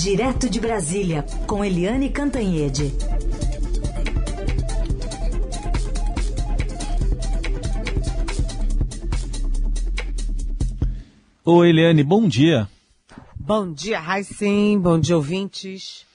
Direto de Brasília, com Eliane Cantanhede. Oi, Eliane, bom dia. Bom dia, Raicem, bom dia, ouvintes.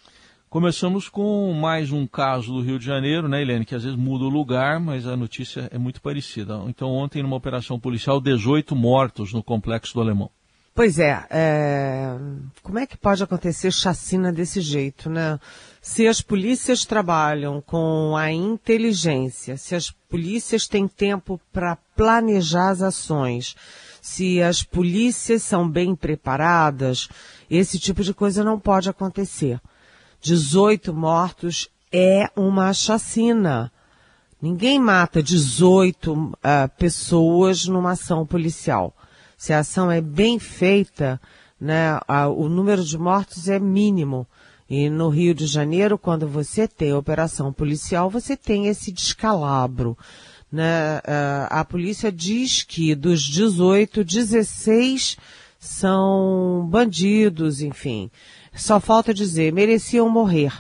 Começamos com mais um caso do Rio de Janeiro, né, Eliane, que às vezes muda o lugar, mas a notícia é muito parecida. Então, ontem, numa operação policial, 18 mortos no Complexo do Alemão. Pois é, é, como é que pode acontecer chacina desse jeito, né? Se as polícias trabalham com a inteligência, se as polícias têm tempo para planejar as ações, se as polícias são bem preparadas, esse tipo de coisa não pode acontecer. 18 mortos é uma chacina. Ninguém mata 18 uh, pessoas numa ação policial se a ação é bem feita, né, a, o número de mortos é mínimo. E no Rio de Janeiro, quando você tem operação policial, você tem esse descalabro. Né? A, a polícia diz que dos 18, 16 são bandidos, enfim. Só falta dizer, mereciam morrer.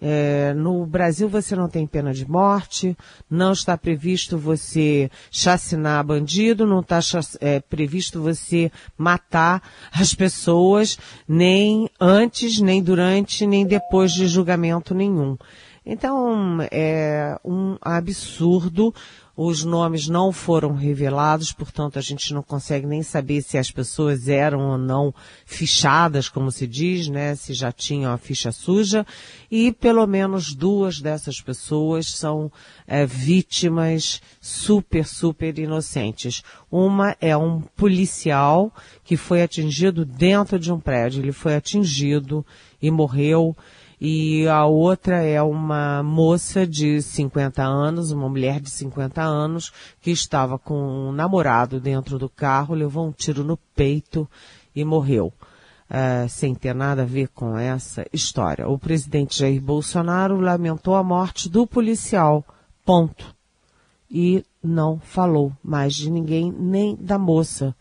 É, no Brasil você não tem pena de morte, não está previsto você chacinar bandido, não está é, previsto você matar as pessoas, nem antes, nem durante, nem depois de julgamento nenhum. Então, é um absurdo os nomes não foram revelados, portanto a gente não consegue nem saber se as pessoas eram ou não fichadas, como se diz, né? Se já tinham a ficha suja. E pelo menos duas dessas pessoas são é, vítimas super, super inocentes. Uma é um policial que foi atingido dentro de um prédio. Ele foi atingido e morreu e a outra é uma moça de 50 anos, uma mulher de 50 anos, que estava com um namorado dentro do carro, levou um tiro no peito e morreu. Uh, sem ter nada a ver com essa história. O presidente Jair Bolsonaro lamentou a morte do policial, ponto. E não falou mais de ninguém, nem da moça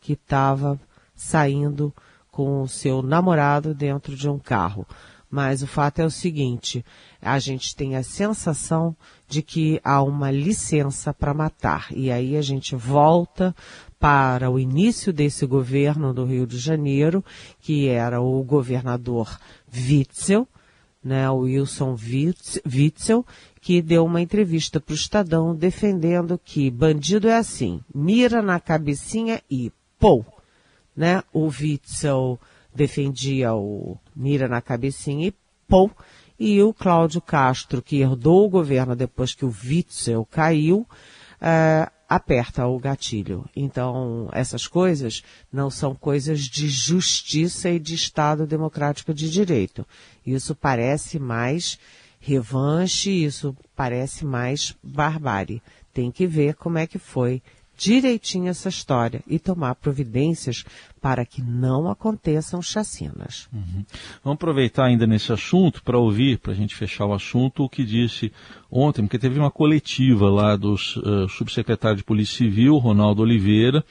que estava saindo com o seu namorado dentro de um carro. Mas o fato é o seguinte, a gente tem a sensação de que há uma licença para matar. E aí a gente volta para o início desse governo do Rio de Janeiro, que era o governador Witzel, né, o Wilson Witzel, que deu uma entrevista para o Estadão defendendo que bandido é assim, mira na cabecinha e pô, né? O Witzel defendia o mira na cabecinha e pô, e o Cláudio Castro, que herdou o governo depois que o Witzel caiu, é, aperta o gatilho. Então, essas coisas não são coisas de justiça e de Estado democrático de direito. Isso parece mais revanche, isso parece mais barbárie. Tem que ver como é que foi direitinho essa história e tomar providências para que não aconteçam chacinas. Uhum. Vamos aproveitar ainda nesse assunto para ouvir, para a gente fechar o assunto, o que disse ontem, porque teve uma coletiva lá do uh, subsecretário de Polícia Civil, Ronaldo Oliveira,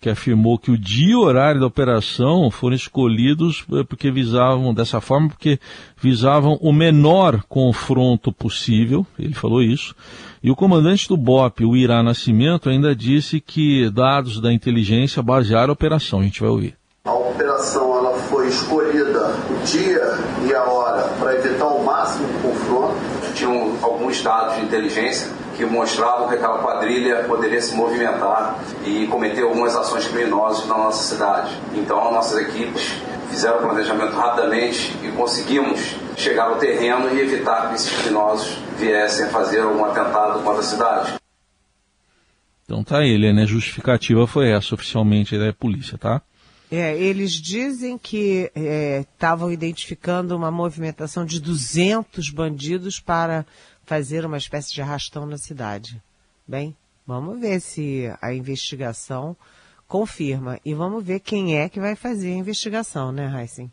que afirmou que o dia e horário da operação foram escolhidos eh, porque visavam, dessa forma, porque visavam o menor confronto possível, ele falou isso, e o comandante do BOP, o Irá Nascimento, ainda disse que dados da inteligência basearam a operação, a gente vai ouvir. A operação ela foi escolhida o dia e a hora para evitar o máximo de confronto. Tinham alguns dados de inteligência que mostravam que aquela quadrilha poderia se movimentar e cometer algumas ações criminosas na nossa cidade. Então, nossas equipes fizeram o planejamento rapidamente e conseguimos chegar ao terreno e evitar que esses criminosos viessem a fazer algum atentado contra a cidade. Então tá ele, né? Justificativa foi essa oficialmente da polícia, tá? É, eles dizem que estavam é, identificando uma movimentação de 200 bandidos para fazer uma espécie de arrastão na cidade. Bem, vamos ver se a investigação confirma. E vamos ver quem é que vai fazer a investigação, né, Heisen?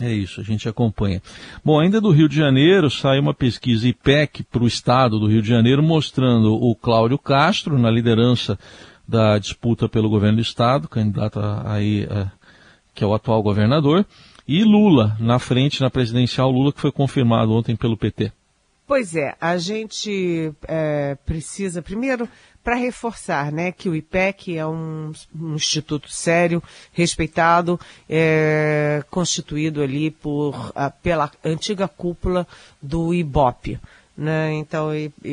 É isso, a gente acompanha. Bom, ainda do Rio de Janeiro, saiu uma pesquisa IPEC para o estado do Rio de Janeiro, mostrando o Cláudio Castro na liderança da disputa pelo governo do estado, candidato aí, é, que é o atual governador, e Lula na frente na presidencial, Lula que foi confirmado ontem pelo PT. Pois é, a gente é, precisa, primeiro, para reforçar né, que o IPEC é um, um instituto sério, respeitado, é, constituído ali por, a, pela antiga cúpula do IBOP. Né? Então,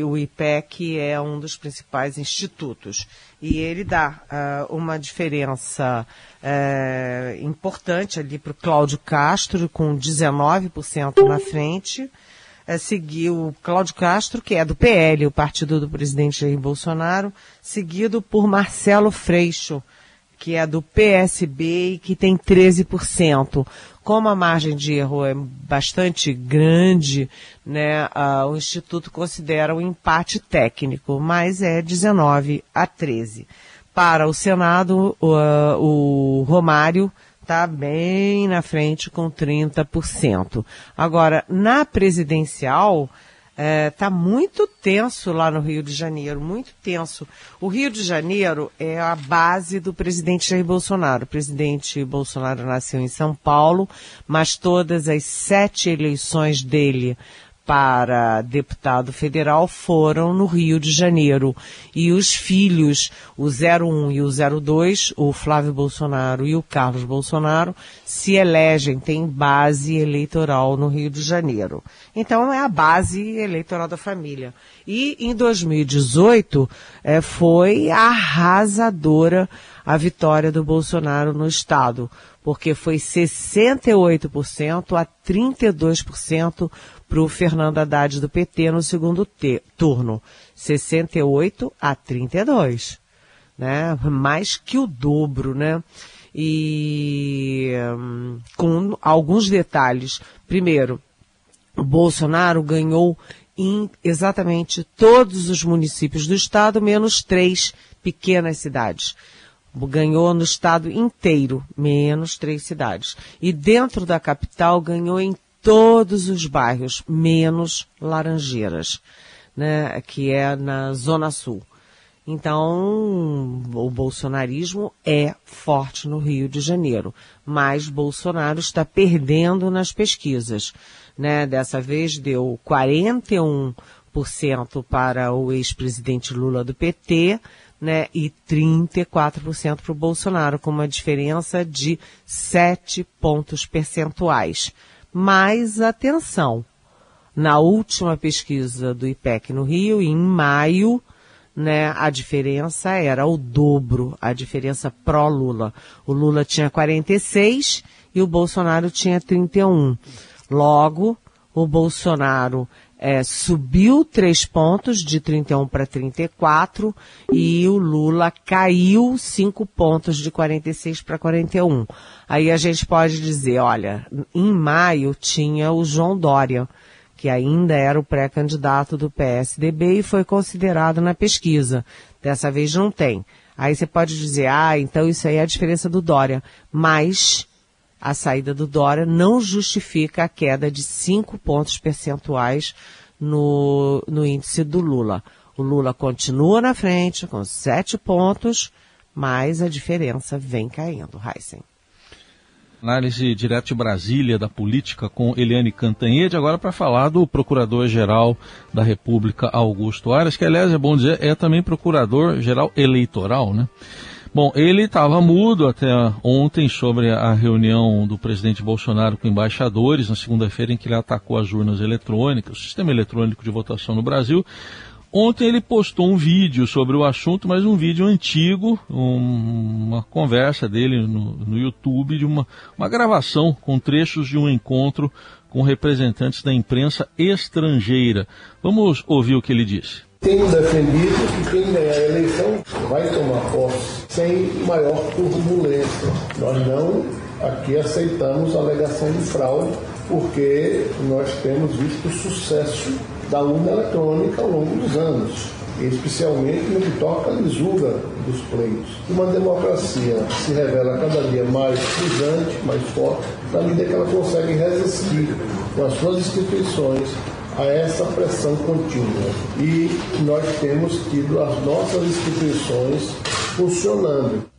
o IPEC é um dos principais institutos. E ele dá uh, uma diferença uh, importante ali para o Cláudio Castro, com 19% na frente. Uh, seguiu Cláudio Castro, que é do PL, o partido do presidente Jair Bolsonaro, seguido por Marcelo Freixo, que é do PSB e que tem 13%. Como a margem de erro é bastante grande, né, uh, o Instituto considera um empate técnico, mas é 19 a 13. Para o Senado, uh, o Romário está bem na frente com 30%. Agora, na presidencial, está é, tá muito tenso lá no Rio de Janeiro, muito tenso. O Rio de Janeiro é a base do presidente Jair Bolsonaro. O presidente Bolsonaro nasceu em São Paulo, mas todas as sete eleições dele para deputado federal foram no Rio de Janeiro. E os filhos, o 01 e o 02, o Flávio Bolsonaro e o Carlos Bolsonaro, se elegem, têm base eleitoral no Rio de Janeiro. Então é a base eleitoral da família. E em 2018 é, foi arrasadora a vitória do Bolsonaro no estado, porque foi 68% a 32% para o Fernando Haddad do PT no segundo turno. 68 a 32. Né? Mais que o dobro, né? E hum, com alguns detalhes. Primeiro, o Bolsonaro ganhou em exatamente todos os municípios do estado, menos três pequenas cidades. Ganhou no estado inteiro, menos três cidades. E dentro da capital ganhou em todos os bairros, menos Laranjeiras, né, que é na Zona Sul. Então, o bolsonarismo é forte no Rio de Janeiro, mas Bolsonaro está perdendo nas pesquisas. Né? Dessa vez deu 41% para o ex-presidente Lula do PT, né, e 34% para o Bolsonaro, com uma diferença de 7 pontos percentuais. Mas atenção, na última pesquisa do IPEC no Rio, em maio, né, a diferença era o dobro, a diferença pró-Lula. O Lula tinha 46 e o Bolsonaro tinha 31. Logo, o Bolsonaro é, subiu três pontos de 31 para 34 e o Lula caiu cinco pontos de 46 para 41. Aí a gente pode dizer, olha, em maio tinha o João Dória, que ainda era o pré-candidato do PSDB e foi considerado na pesquisa. Dessa vez não tem. Aí você pode dizer, ah, então isso aí é a diferença do Dória. Mas a saída do Dória não justifica a queda de 5 pontos percentuais no, no índice do Lula. O Lula continua na frente com 7 pontos, mas a diferença vem caindo, Heisen. Análise direto de Brasília da política com Eliane Cantanhede, agora para falar do Procurador-Geral da República, Augusto Aras, que aliás é bom dizer, é também Procurador-Geral Eleitoral, né? Bom, ele estava mudo até ontem sobre a reunião do presidente Bolsonaro com embaixadores, na segunda-feira, em que ele atacou as urnas eletrônicas, o sistema eletrônico de votação no Brasil. Ontem ele postou um vídeo sobre o assunto, mas um vídeo antigo, um, uma conversa dele no, no YouTube, de uma, uma gravação com trechos de um encontro com representantes da imprensa estrangeira. Vamos ouvir o que ele disse. Tenho defendido que quem ganhar a eleição vai tomar posse sem maior turbulência. Nós não aqui aceitamos a alegação de fraude, porque nós temos visto o sucesso da urna eletrônica ao longo dos anos, especialmente no que toca à lisura dos pleitos. Uma democracia se revela cada dia mais pujante, mais forte, na medida que ela consegue resistir com as suas instituições a essa pressão contínua. E nós temos tido as nossas instituições funcionando.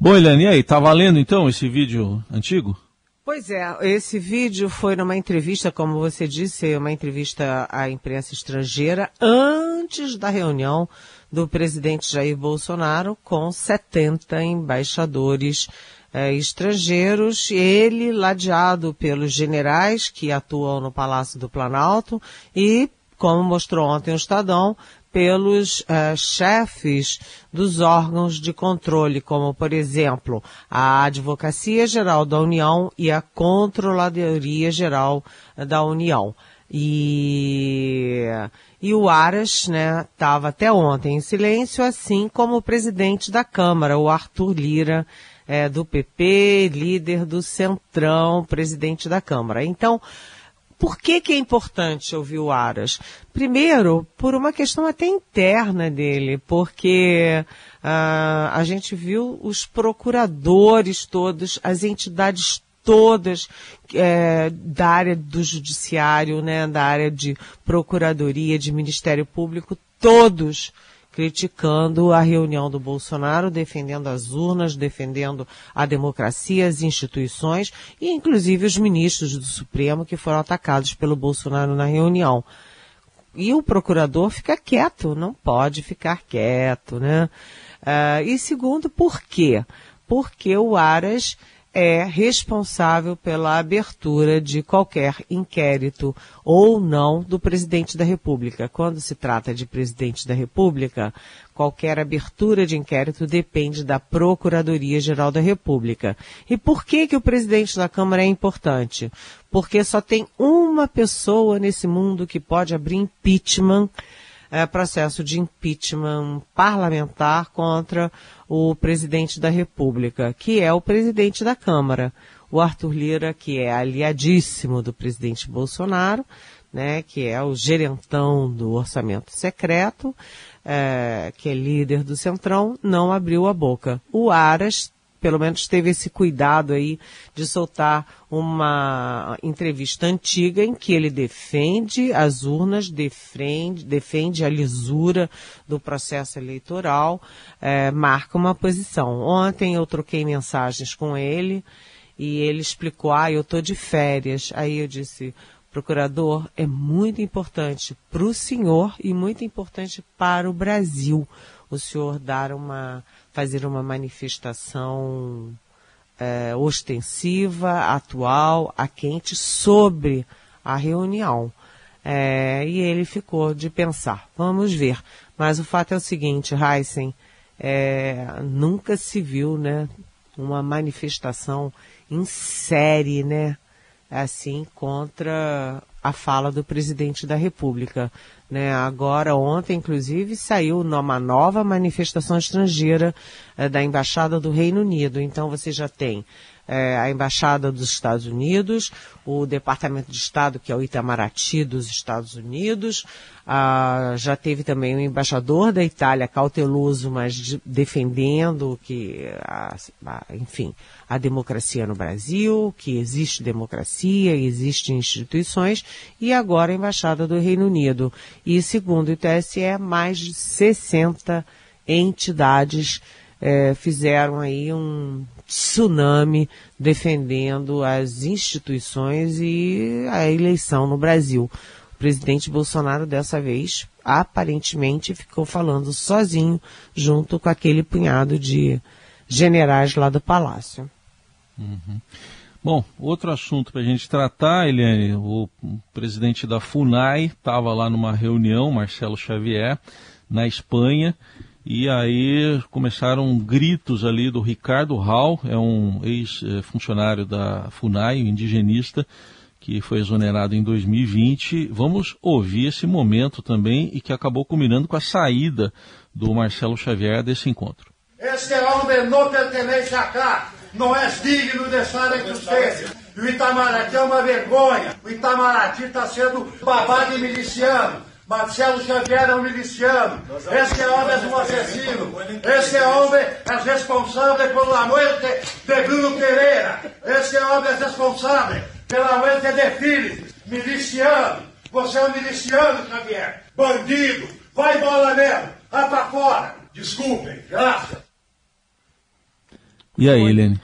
Bom, Eliane, e aí, tá valendo então esse vídeo antigo? Pois é, esse vídeo foi numa entrevista, como você disse, uma entrevista à imprensa estrangeira antes da reunião do presidente Jair Bolsonaro com 70 embaixadores eh, estrangeiros, ele ladeado pelos generais que atuam no Palácio do Planalto e, como mostrou ontem o Estadão, pelos uh, chefes dos órgãos de controle, como, por exemplo, a Advocacia Geral da União e a Controladoria Geral da União. E, e o Aras, né, estava até ontem em silêncio, assim como o presidente da Câmara, o Arthur Lira, é, do PP, líder do Centrão, presidente da Câmara. Então, por que, que é importante ouvir o Aras? Primeiro, por uma questão até interna dele, porque uh, a gente viu os procuradores todos, as entidades todas é, da área do judiciário, né, da área de procuradoria, de Ministério Público, todos criticando a reunião do Bolsonaro, defendendo as urnas, defendendo a democracia, as instituições e inclusive os ministros do Supremo que foram atacados pelo Bolsonaro na reunião. E o procurador fica quieto, não pode ficar quieto, né? Uh, e segundo, por quê? Porque o Aras é responsável pela abertura de qualquer inquérito ou não do presidente da República. Quando se trata de presidente da República, qualquer abertura de inquérito depende da Procuradoria-Geral da República. E por que que o presidente da Câmara é importante? Porque só tem uma pessoa nesse mundo que pode abrir impeachment é, processo de impeachment parlamentar contra o presidente da República, que é o presidente da Câmara, o Arthur Lira, que é aliadíssimo do presidente Bolsonaro, né, que é o gerentão do orçamento secreto, é, que é líder do Centrão, não abriu a boca. O Aras pelo menos teve esse cuidado aí de soltar uma entrevista antiga em que ele defende as urnas, defende, defende a lisura do processo eleitoral, é, marca uma posição. Ontem eu troquei mensagens com ele e ele explicou, ah, eu estou de férias. Aí eu disse, procurador, é muito importante para o senhor e muito importante para o Brasil o senhor dar uma fazer uma manifestação é, ostensiva, atual, a quente, sobre a reunião. É, e ele ficou de pensar. Vamos ver. Mas o fato é o seguinte, Heisen, é, nunca se viu, né, uma manifestação em série, né, assim, contra a fala do presidente da República. Né? Agora, ontem, inclusive, saiu uma nova manifestação estrangeira eh, da Embaixada do Reino Unido. Então, você já tem é, a Embaixada dos Estados Unidos, o Departamento de Estado, que é o Itamaraty dos Estados Unidos, ah, já teve também o embaixador da Itália, cauteloso, mas de, defendendo que, a, a, enfim, a democracia no Brasil, que existe democracia, existem instituições, e agora a Embaixada do Reino Unido. E segundo o TSE, mais de 60 entidades é, fizeram aí um tsunami defendendo as instituições e a eleição no Brasil. O presidente Bolsonaro dessa vez aparentemente ficou falando sozinho junto com aquele punhado de generais lá do palácio. Uhum. Bom, outro assunto para a gente tratar, Eliane, o presidente da FUNAI estava lá numa reunião, Marcelo Xavier, na Espanha, e aí começaram gritos ali do Ricardo Hall, é um ex-funcionário da FUNAI, indigenista, que foi exonerado em 2020. Vamos ouvir esse momento também e que acabou culminando com a saída do Marcelo Xavier desse encontro. Este homem não pertence cá, não é digno de estar entre vocês. O Itamaraty é uma vergonha. O Itamaraty está sendo babado e miliciano. Marcelo Xavier é um miliciano. Este homem é um assassino. Este homem é responsável pela morte de Bruno Pereira. Este homem é responsável pela morte de filhos. Miliciano. Você é um miliciano, Xavier. Bandido. Vai bola mesmo. Vai pra fora. Desculpem. Graças. E aí, Helene?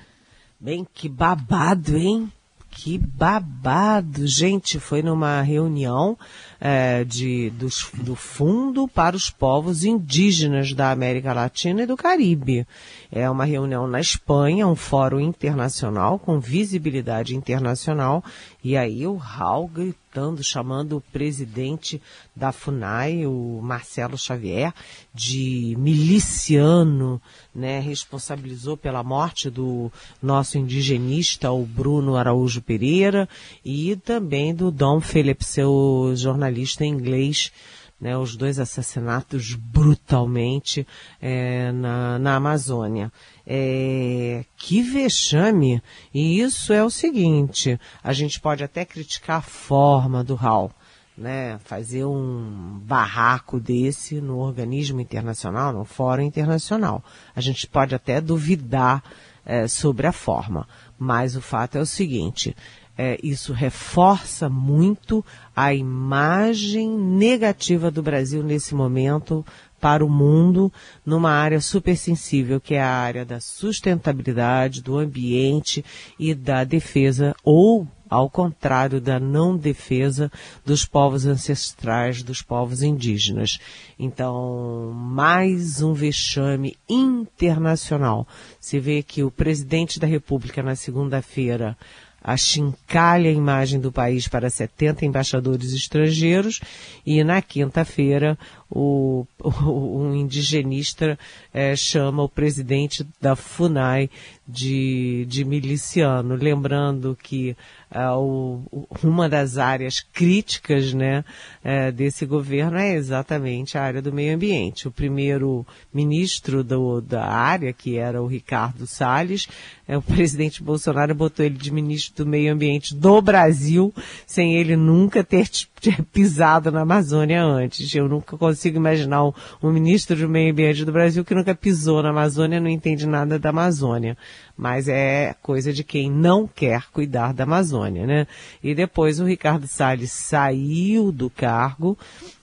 Bem, que babado, hein? que babado! Gente, foi numa reunião é, de, dos, do Fundo para os Povos Indígenas da América Latina e do Caribe. É uma reunião na Espanha, um fórum internacional com visibilidade internacional. E aí o Raul gritando, chamando o presidente da FUNAI, o Marcelo Xavier, de miliciano, né? Responsabilizou pela morte do nosso indigenista, o Bruno Araújo Pereira, e também do Dom Philip, seu jornalista inglês, né, os dois assassinatos brutalmente é, na, na Amazônia. É, que vexame! E isso é o seguinte: a gente pode até criticar a forma do Hall, né, fazer um barraco desse no organismo internacional, no fórum internacional. A gente pode até duvidar é, sobre a forma, mas o fato é o seguinte: é, isso reforça muito a imagem negativa do Brasil nesse momento para o mundo numa área super sensível, que é a área da sustentabilidade, do ambiente e da defesa, ou, ao contrário, da não defesa dos povos ancestrais, dos povos indígenas. Então, mais um vexame internacional. Se vê que o presidente da República, na segunda-feira, achincalha a imagem do país para 70 embaixadores estrangeiros e na quinta-feira o, o, um indigenista é, chama o presidente da FUNAI de, de miliciano, lembrando que uh, o, uma das áreas críticas né, uh, desse governo é exatamente a área do meio ambiente. O primeiro ministro do, da área, que era o Ricardo Salles, uh, o presidente Bolsonaro botou ele de ministro do meio ambiente do Brasil, sem ele nunca ter pisado na Amazônia antes. Eu nunca consigo imaginar um, um, ministro do meio ambiente do Brasil que nunca pisou na Amazônia, não entende nada da Amazônia. Mas é coisa de quem não quer cuidar da Amazônia, né? E depois o Ricardo Salles saiu do cargo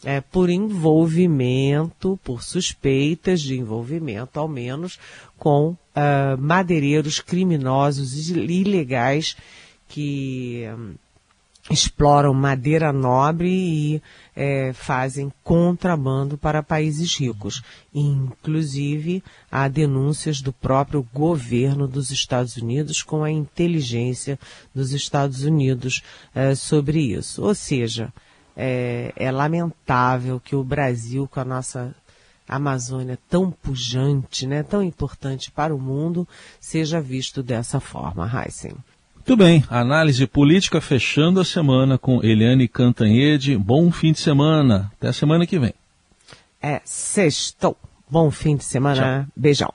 é, por envolvimento, por suspeitas de envolvimento, ao menos, com uh, madeireiros criminosos e ilegais que um, exploram madeira nobre e é, fazem contrabando para países ricos. Inclusive, há denúncias do próprio governo dos Estados Unidos com a inteligência dos Estados Unidos é, sobre isso. Ou seja, é, é lamentável que o Brasil, com a nossa Amazônia tão pujante, né, tão importante para o mundo, seja visto dessa forma, Heisen. Muito bem, análise política fechando a semana com Eliane Cantanhede. Bom fim de semana. Até a semana que vem. É, sextou. Bom fim de semana. Tchau. Beijão.